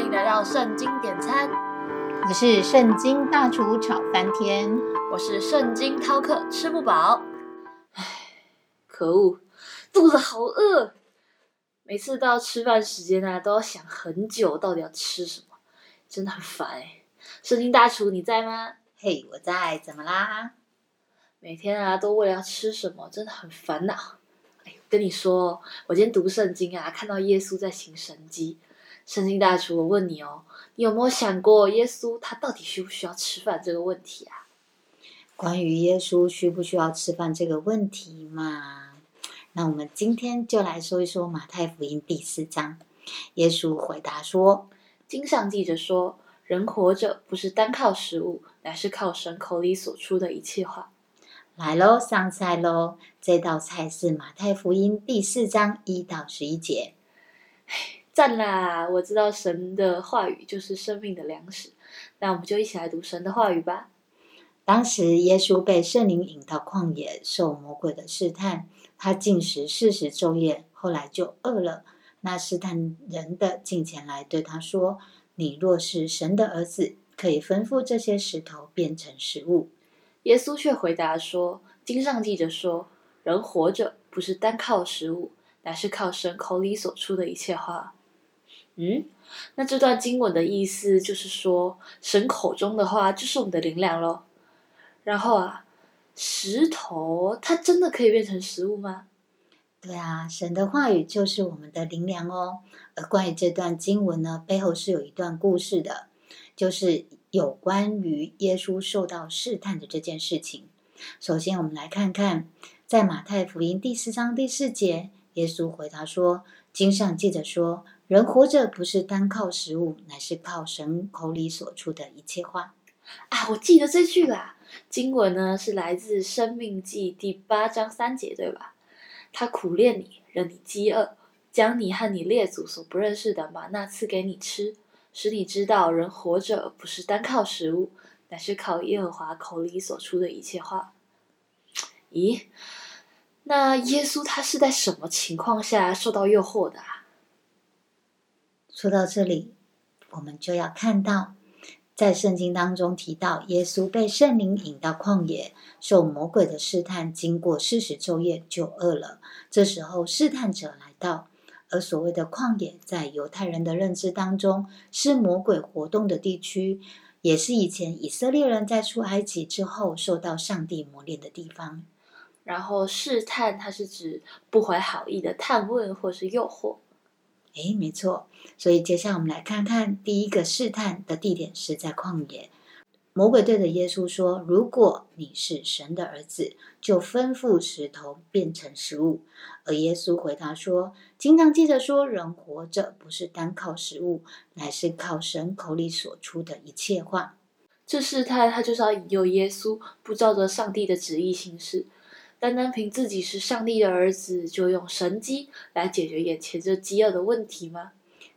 欢迎来到圣经点餐，我是圣经大厨炒翻天，我是圣经饕客吃不饱。唉，可恶，肚子好饿。每次到吃饭时间啊，都要想很久到底要吃什么，真的很烦哎。圣经大厨你在吗？嘿，我在，怎么啦？每天啊，都为了要吃什么，真的很烦恼。哎，跟你说，我今天读圣经啊，看到耶稣在行神迹。圣经大厨，我问你哦，你有没有想过耶稣他到底需不需要吃饭这个问题啊？关于耶稣需不需要吃饭这个问题嘛，那我们今天就来说一说马太福音第四章。耶稣回答说：“经上记着说，人活着不是单靠食物，乃是靠神口里所出的一切话。”来喽，上菜喽！这道菜是马太福音第四章一到十一节。赞啦！我知道神的话语就是生命的粮食，那我们就一起来读神的话语吧。当时耶稣被圣灵引到旷野，受魔鬼的试探，他进食四十昼夜，后来就饿了。那试探人的进前来对他说：“你若是神的儿子，可以吩咐这些石头变成食物。”耶稣却回答说：“经上记着说，人活着不是单靠食物，乃是靠神口里所出的一切话。”嗯，那这段经文的意思就是说，神口中的话就是我们的灵粮喽。然后啊，石头它真的可以变成食物吗？对啊，神的话语就是我们的灵粮哦。而关于这段经文呢，背后是有一段故事的，就是有关于耶稣受到试探的这件事情。首先，我们来看看在马太福音第四章第四节，耶稣回答说：“经上记着说。”人活着不是单靠食物，乃是靠神口里所出的一切话。啊，我记得这句啦。经文呢是来自《生命记》第八章三节，对吧？他苦练你，让你饥饿，将你和你列祖所不认识的玛纳赐给你吃，使你知道人活着不是单靠食物，乃是靠耶和华口里所出的一切话。咦，那耶稣他是在什么情况下受到诱惑的？说到这里，我们就要看到，在圣经当中提到，耶稣被圣灵引到旷野，受魔鬼的试探，经过四十昼夜就饿了。这时候试探者来到，而所谓的旷野，在犹太人的认知当中，是魔鬼活动的地区，也是以前以色列人在出埃及之后受到上帝磨练的地方。然后试探，它是指不怀好意的探问或是诱惑。哎，没错。所以接下来我们来看看第一个试探的地点是在旷野。魔鬼对着耶稣说：“如果你是神的儿子，就吩咐石头变成食物。”而耶稣回答说：“经常记着说，人活着不是单靠食物，乃是靠神口里所出的一切话。”这试探他就是要引诱耶稣不照着上帝的旨意行事。单单凭自己是上帝的儿子，就用神机来解决眼前这饥饿的问题吗？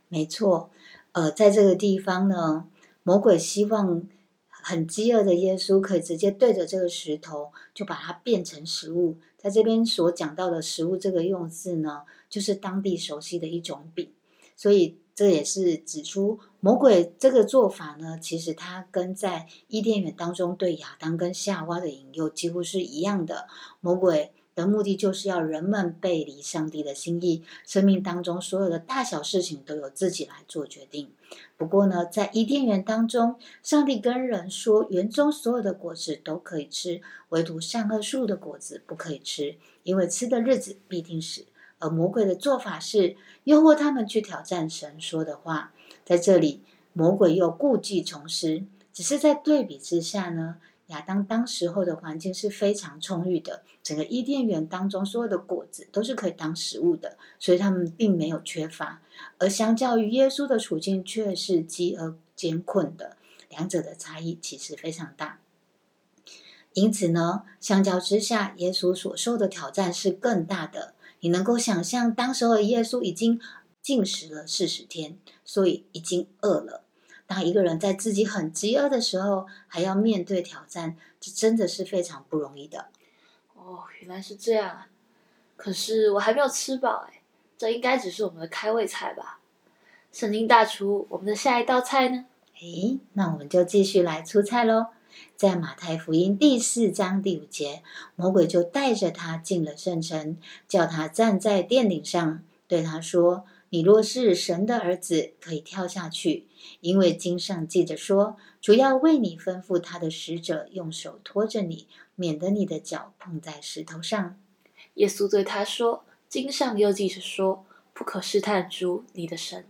没错，呃，在这个地方呢，魔鬼希望很饥饿的耶稣可以直接对着这个石头，就把它变成食物。在这边所讲到的食物这个用字呢，就是当地熟悉的一种饼，所以。这也是指出魔鬼这个做法呢，其实它跟在伊甸园当中对亚当跟夏娃的引诱几乎是一样的。魔鬼的目的就是要人们背离上帝的心意，生命当中所有的大小事情都由自己来做决定。不过呢，在伊甸园当中，上帝跟人说，园中所有的果子都可以吃，唯独善恶树的果子不可以吃，因为吃的日子必定死。而魔鬼的做法是诱惑他们去挑战神说的话，在这里，魔鬼又故技重施。只是在对比之下呢，亚当当时候的环境是非常充裕的，整个伊甸园当中所有的果子都是可以当食物的，所以他们并没有缺乏。而相较于耶稣的处境，却是饥饿艰困的，两者的差异其实非常大。因此呢，相较之下，耶稣所受的挑战是更大的。你能够想象，当时候的耶稣已经进食了四十天，所以已经饿了。当一个人在自己很饥饿的时候，还要面对挑战，这真的是非常不容易的。哦，原来是这样啊！可是我还没有吃饱哎，这应该只是我们的开胃菜吧？圣经大厨，我们的下一道菜呢？诶，那我们就继续来出菜喽。在马太福音第四章第五节，魔鬼就带着他进了圣城，叫他站在殿顶上，对他说：“你若是神的儿子，可以跳下去，因为经上记着说，主要为你吩咐他的使者用手托着你，免得你的脚碰在石头上。”耶稣对他说：“经上又记着说，不可试探主你的神。”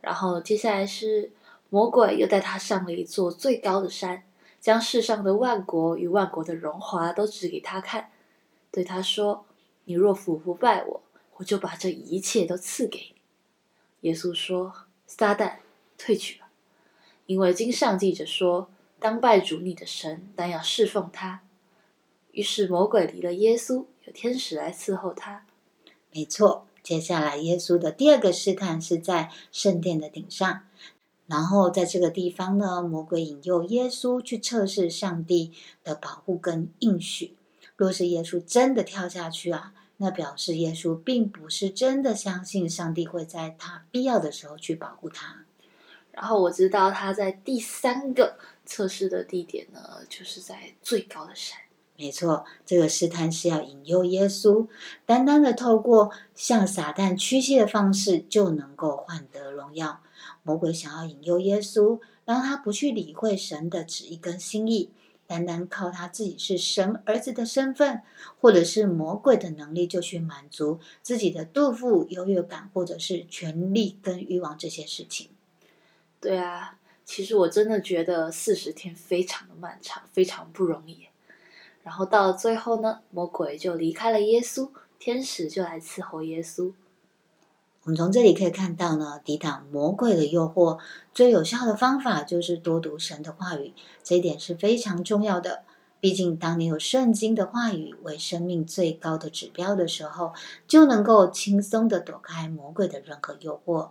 然后接下来是魔鬼又带他上了一座最高的山。将世上的万国与万国的荣华都指给他看，对他说：“你若俯伏拜我，我就把这一切都赐给你。”耶稣说：“撒旦，退去吧，因为经上记着说，当拜主你的神，但要侍奉他。”于是魔鬼离了耶稣，有天使来伺候他。没错，接下来耶稣的第二个试探是在圣殿的顶上。然后在这个地方呢，魔鬼引诱耶稣去测试上帝的保护跟应许。若是耶稣真的跳下去啊，那表示耶稣并不是真的相信上帝会在他必要的时候去保护他。然后我知道他在第三个测试的地点呢，就是在最高的山。没错，这个试探是要引诱耶稣，单单的透过向撒旦屈膝的方式就能够换得荣耀。魔鬼想要引诱耶稣，让他不去理会神的旨意跟心意，单单靠他自己是神儿子的身份，或者是魔鬼的能力，就去满足自己的肚腹、优越感，或者是权力跟欲望这些事情。对啊，其实我真的觉得四十天非常的漫长，非常不容易。然后到了最后呢，魔鬼就离开了耶稣，天使就来伺候耶稣。我们从这里可以看到呢，抵挡魔鬼的诱惑最有效的方法就是多读神的话语，这一点是非常重要的。毕竟，当你有圣经的话语为生命最高的指标的时候，就能够轻松的躲开魔鬼的任何诱惑。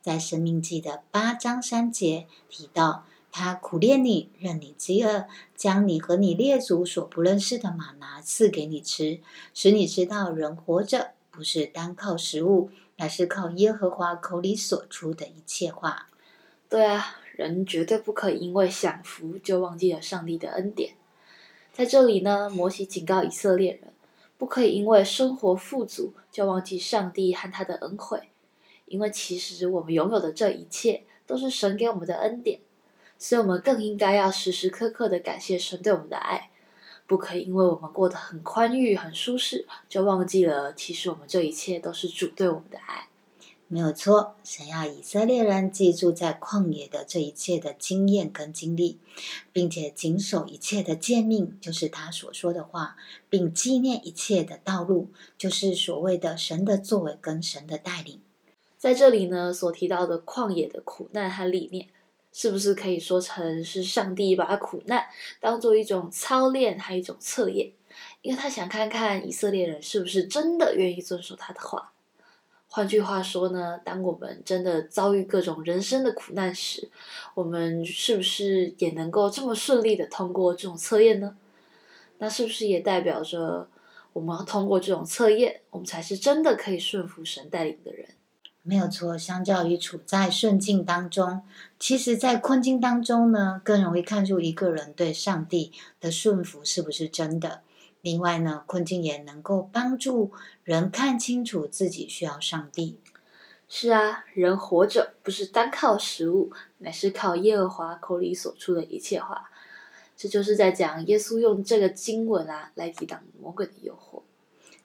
在《生命记》的八章三节提到，他苦练你，任你饥饿，将你和你列祖所不认识的玛拿赐给你吃，使你知道人活着不是单靠食物。乃是靠耶和华口里所出的一切话。对啊，人绝对不可以因为享福就忘记了上帝的恩典。在这里呢，摩西警告以色列人，不可以因为生活富足就忘记上帝和他的恩惠，因为其实我们拥有的这一切都是神给我们的恩典，所以我们更应该要时时刻刻的感谢神对我们的爱。不可以因为我们过得很宽裕、很舒适，就忘记了其实我们这一切都是主对我们的爱。没有错，想要以色列人记住在旷野的这一切的经验跟经历，并且谨守一切的诫命，就是他所说的话，并纪念一切的道路，就是所谓的神的作为跟神的带领。在这里呢，所提到的旷野的苦难和理念。是不是可以说成是上帝把苦难当做一种操练，还有一种测验？因为他想看看以色列人是不是真的愿意遵守他的话。换句话说呢，当我们真的遭遇各种人生的苦难时，我们是不是也能够这么顺利的通过这种测验呢？那是不是也代表着我们要通过这种测验，我们才是真的可以顺服神带领的人？没有错，相较于处在顺境当中，其实，在困境当中呢，更容易看出一个人对上帝的顺服是不是真的。另外呢，困境也能够帮助人看清楚自己需要上帝。是啊，人活着不是单靠食物，乃是靠耶和华口里所出的一切话。这就是在讲耶稣用这个经文啊，来抵挡魔鬼的诱惑。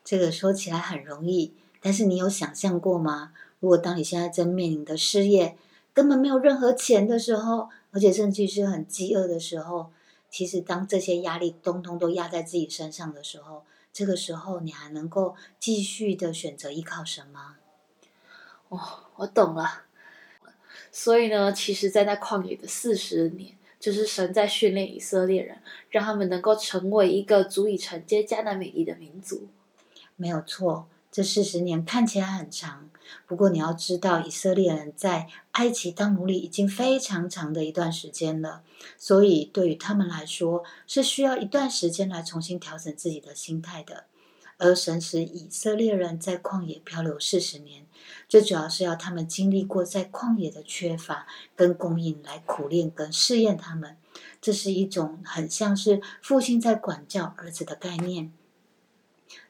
这个说起来很容易，但是你有想象过吗？如果当你现在正面临的失业，根本没有任何钱的时候，而且甚至是很饥饿的时候，其实当这些压力通通都压在自己身上的时候，这个时候你还能够继续的选择依靠什么？哦，我懂了。所以呢，其实，在那旷野的四十年，就是神在训练以色列人，让他们能够成为一个足以承接迦南美丽的民族。没有错。这四十年看起来很长，不过你要知道，以色列人在埃及当奴隶已经非常长的一段时间了，所以对于他们来说，是需要一段时间来重新调整自己的心态的。而神使以色列人在旷野漂流四十年，最主要是要他们经历过在旷野的缺乏跟供应，来苦练跟试验他们。这是一种很像是父亲在管教儿子的概念。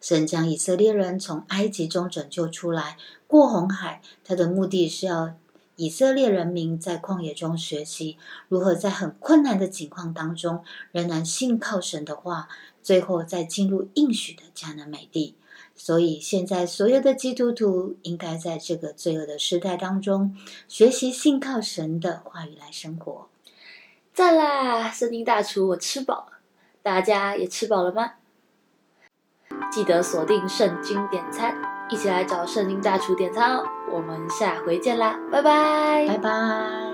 神将以色列人从埃及中拯救出来，过红海，他的目的是要以色列人民在旷野中学习如何在很困难的情况当中，仍然信靠神的话，最后再进入应许的迦南美地。所以，现在所有的基督徒应该在这个罪恶的时代当中，学习信靠神的话语来生活。赞啦！圣经大厨，我吃饱了，大家也吃饱了吗？记得锁定圣经点餐，一起来找圣经大厨点餐哦！我们下回见啦，拜拜，拜拜。